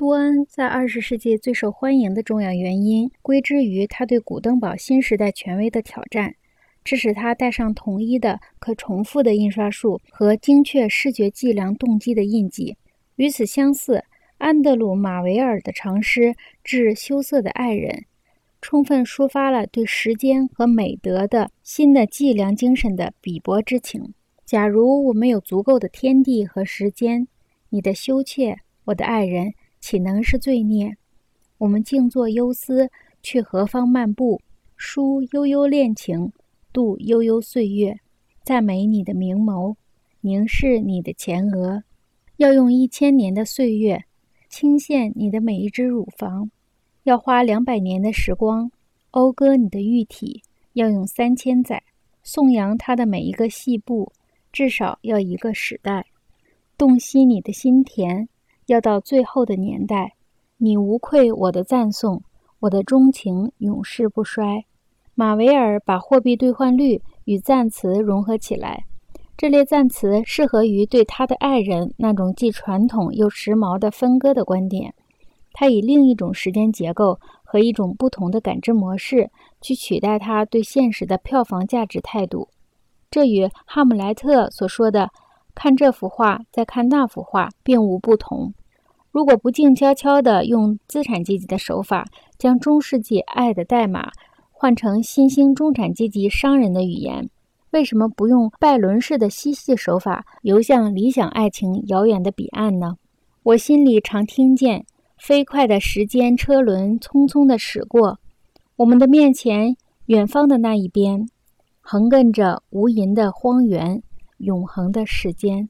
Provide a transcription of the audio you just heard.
多恩在二十世纪最受欢迎的重要原因，归之于他对古登堡新时代权威的挑战，这使他带上统一的、可重复的印刷术和精确视觉计量动机的印记。与此相似，安德鲁·马维尔的长诗《致羞涩的爱人》，充分抒发了对时间和美德的新的计量精神的鄙薄之情。假如我们有足够的天地和时间，你的羞怯，我的爱人。岂能是罪孽？我们静坐忧思，去何方漫步？书悠悠恋情，度悠悠岁月，赞美你的明眸，凝视你的前额。要用一千年的岁月，倾羡你的每一只乳房；要花两百年的时光，讴歌你的玉体；要用三千载，颂扬它的每一个细部，至少要一个时代，洞悉你的心田。要到最后的年代，你无愧我的赞颂，我的钟情永世不衰。马维尔把货币兑换率与赞词融合起来，这类赞词适合于对他的爱人那种既传统又时髦的分割的观点。他以另一种时间结构和一种不同的感知模式去取代他对现实的票房价值态度。这与哈姆莱特所说的“看这幅画，再看那幅画”并无不同。如果不静悄悄地用资产阶级的手法，将中世纪爱的代码换成新兴中产阶级商人的语言，为什么不用拜伦式的嬉戏手法，游向理想爱情遥远的彼岸呢？我心里常听见飞快的时间车轮匆匆地驶过我们的面前，远方的那一边，横亘着无垠的荒原，永恒的时间。